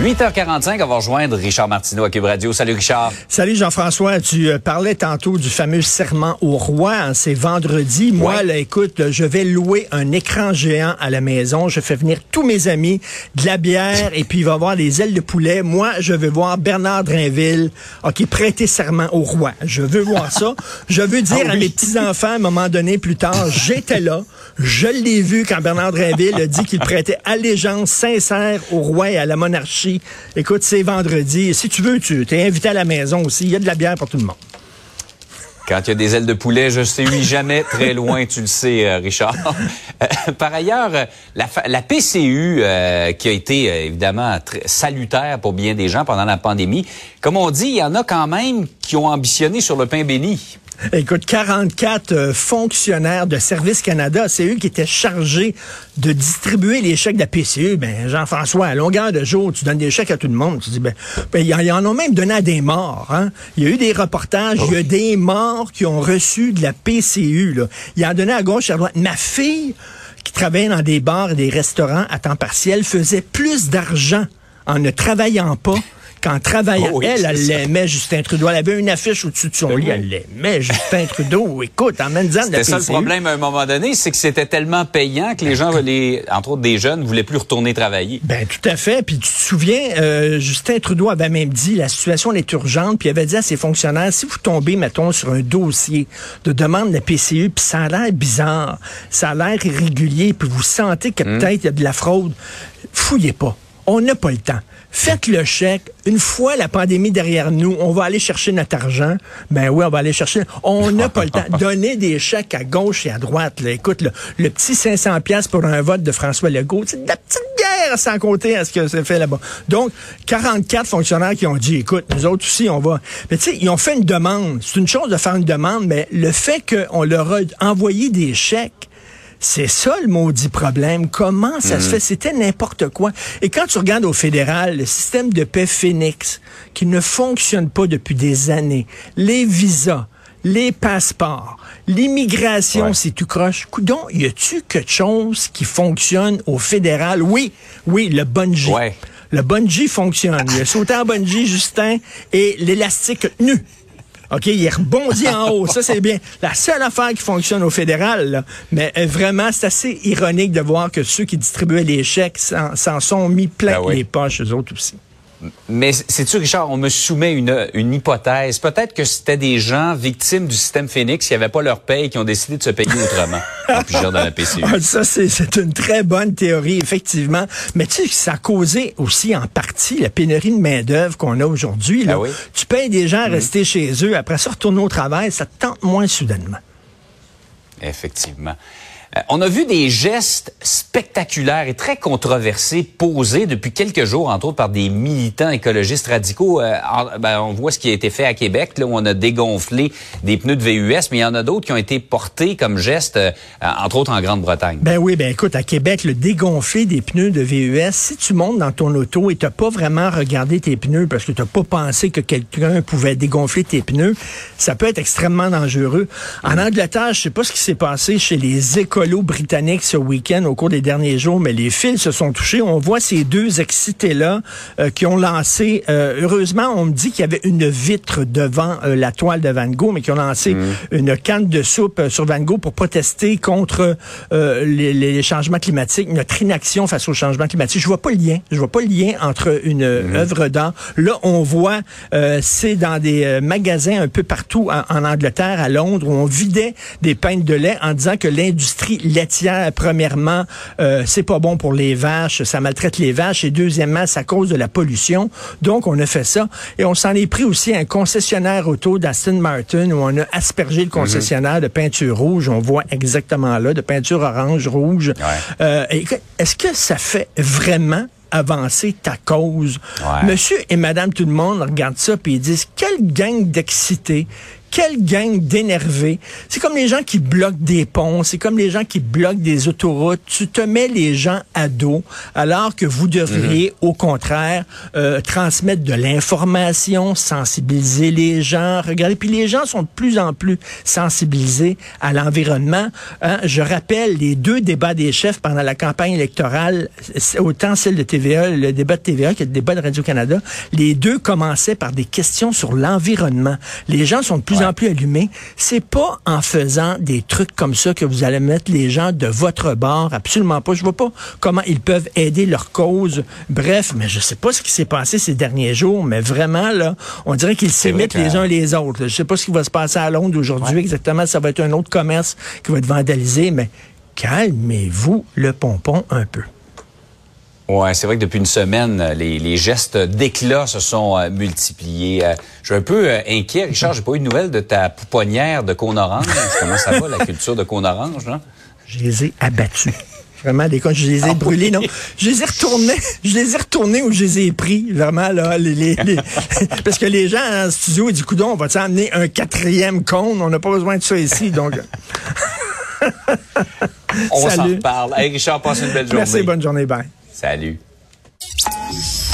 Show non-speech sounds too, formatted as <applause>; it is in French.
8h45, on va rejoindre Richard Martineau à Cube Radio. Salut Richard. Salut Jean-François. Tu euh, parlais tantôt du fameux serment au roi. Hein, c'est vendredi. Moi, là, écoute, je vais louer un écran géant à la maison. Je fais venir tous mes amis, de la bière, et puis il va y avoir des ailes de poulet. Moi, je veux voir Bernard Drinville, OK, prêter serment au roi. Je veux voir ça. Je veux dire Ah à mes petits-enfants, à un moment donné, plus tard, <laughs> j'étais là. Je l'ai vu quand Bernard Drinville a dit qu'il prêtait allégeance sincère au roi et à la monarchie. Écoute, c'est vendredi. Si tu veux, tu es invité à la maison aussi. Il y a de la bière pour tout le monde. Quand il y a des ailes de poulet, je sais jamais très loin, tu le sais, euh, Richard. Euh, Par ailleurs, euh, la, PCU, qui a été évidemment salutaire pour bien des gens pendant la pandémie, comme on dit, il y en a quand même qui ont ambitionné sur le pain béni. Écoute, 44 euh, fonctionnaires de Service Canada, c'est eux qui étaient chargés de distribuer les chèques de la PCU. Ben, Jean-François, à longueur de jour, tu donnes des chèques à tout le monde. Tu dis, ben, ben, ils en- ils en ont même donné à des morts. Hein? Il y a eu des reportages, il y a des morts qui ont reçu de la PCU. Là. Ils en donnaient à gauche, à droite. Ma fille, qui travaillait dans des bars et des restaurants à temps partiel, faisait plus d'argent en ne travaillant pas qu'en travaillant. Oh oui, elle, elle l'aimait, Justin Trudeau. Elle avait une affiche au-dessus de son lit. Elle l'aimait, Justin Trudeau. <laughs> Écoute, en même temps C'était ça le problème à un moment donné, c'est que c'était tellement payant que les gens, les, entre autres des jeunes, voulaient plus retourner travailler. Ben tout à fait. Puis tu te souviens, euh, Justin Trudeau avait même dit la situation est urgente. Puis il avait dit à ses fonctionnaires si vous tombez, mettons, sur un dossier de demande de la PCU, puis ça a l'air bizarre, ça a l'air irrégulier, puis vous sentez que peut-être il y a de la fraude, fouillez pas. On n'a pas le temps. Faites le chèque. Une fois la pandémie derrière nous, on va aller chercher notre argent. Ben oui, on va aller chercher. On n'a pas le temps. <laughs> Donner des chèques à gauche et à droite. Là. Écoute, le, le petit 500 pièces pour un vote de François Legault, c'est de la petite bière sans compter à ce que c'est fait là-bas. Donc, 44 fonctionnaires qui ont dit, écoute, nous autres aussi, on va... Mais tu sais, ils ont fait une demande. C'est une chose de faire une demande, mais le fait qu'on leur a envoyé des chèques, c'est ça le maudit problème. Comment ça se fait? C'était n'importe quoi. Et quand tu regardes au fédéral, le système de paix Phoenix, qui ne fonctionne pas depuis des années, les visas, les passeports, l'immigration, Ouais. c'est tout croche. Coudon, y a-tu quelque chose qui fonctionne au fédéral? Oui, oui, le bungee. Ouais. Le bungee fonctionne. <laughs> Sauté en bungee, Justin, et l'élastique nu. OK, il est rebondi en haut. Ça, c'est bien. La seule affaire qui fonctionne au fédéral, là. mais euh, vraiment, c'est assez ironique de voir que ceux qui distribuaient les chèques s'en sont mis plein Ben oui. les poches, eux autres aussi. Mais sais-tu, Richard, on me soumet une, une hypothèse. Peut-être que c'était des gens victimes du système Phoenix qui n'avaient pas leur paye et qui ont décidé de se payer autrement <laughs> en plusieurs dans la PCU. Ah, Ça, c'est une très bonne théorie, effectivement. Mais tu sais, ça a causé aussi en partie la pénurie de main-d'œuvre qu'on a aujourd'hui. Ah oui? Tu payes des gens à rester chez eux, après ça, retourner au travail, ça te tente moins soudainement. Effectivement. Euh, on a vu des gestes spectaculaires et très controversés posés depuis quelques jours, entre autres par des militants écologistes radicaux. Euh, en- ben, on voit ce qui a été fait à Québec, là, où on a dégonflé des pneus de VUS, mais il y en a d'autres qui ont été portés comme gestes, euh, entre autres en Grande-Bretagne. Ben oui, ben écoute, à Québec, le dégonfler des pneus de VUS, si tu montes dans ton auto et t'as pas vraiment regardé tes pneus parce que t'as pas pensé que quelqu'un pouvait dégonfler tes pneus, ça peut être extrêmement dangereux. En Angleterre, je sais pas ce qui s'est passé chez les écolos britanniques ce week-end au cours des derniers jours, mais les fils se sont touchés. On voit ces deux excités-là euh, qui ont lancé, euh, heureusement, on me dit qu'il y avait une vitre devant euh, la toile de Van Gogh, mais qui ont lancé une canne de soupe euh, sur Van Gogh pour protester contre euh, les, les changements climatiques, notre inaction face aux changements climatiques. Je vois pas le lien. Je vois pas le lien entre une euh, œuvre d'art. Là, on voit, euh, c'est dans des magasins un peu partout en, en Angleterre, à Londres, où on vidait des peintes de lait en disant que l'industrie laitière, premièrement, euh, c'est pas bon pour les vaches, ça maltraite les vaches, et deuxièmement, ça cause de la pollution. Donc, on a fait ça. Et on s'en est pris aussi à un concessionnaire auto d'Aston Martin, où on a aspergé le concessionnaire de peinture rouge. On voit exactement là, de peinture orange, rouge. Euh, Est-ce que ça fait vraiment avancer ta cause? Ouais. Monsieur et madame tout le monde regardent ça puis ils disent quelle gang d'excités quelle gang d'énervés. C'est comme les gens qui bloquent des ponts, c'est comme les gens qui bloquent des autoroutes. Tu te mets les gens à dos alors que vous devriez, mhm. au contraire, euh, transmettre de l'information, sensibiliser les gens. Regardez, puis les gens sont de plus en plus sensibilisés à l'environnement. Hein. Je rappelle les deux débats des chefs pendant la campagne électorale, autant celle de TVA, le débat de TVA que le débat de Radio-Canada. Les deux commençaient par des questions sur l'environnement. Les gens sont de plus en plus allumés. C'est pas en faisant des trucs comme ça que vous allez mettre les gens de votre bord. Absolument pas. Je vois pas comment ils peuvent aider leur cause. Bref, mais je sais pas ce qui s'est passé ces derniers jours, mais vraiment, là, on dirait qu'ils s'émettent les uns les autres. Je sais pas ce qui va se passer à Londres aujourd'hui exactement. Ça va être un autre commerce qui va être vandalisé, mais calmez-vous le pompon un peu. Ouais, c'est vrai que depuis une semaine, les, gestes d'éclat se sont euh, multipliés. Euh, je suis un peu euh, inquiet, Richard. J'ai pas eu de nouvelles de ta pouponnière de cône orange. Comment ça va, la culture de cône orange, là? Je les ai abattus. Vraiment, des je les ai ah brûlés, non? Je les ai retournés, je les ai retournés où je les ai pris, vraiment, là, les, <laughs> parce que les gens en studio, ils disent, coudon, on va amener un quatrième cône? On n'a pas besoin de ça ici, donc. on s'en reparle. Hey, Richard, passe une belle journée. Merci, bonne journée, bye. Salut.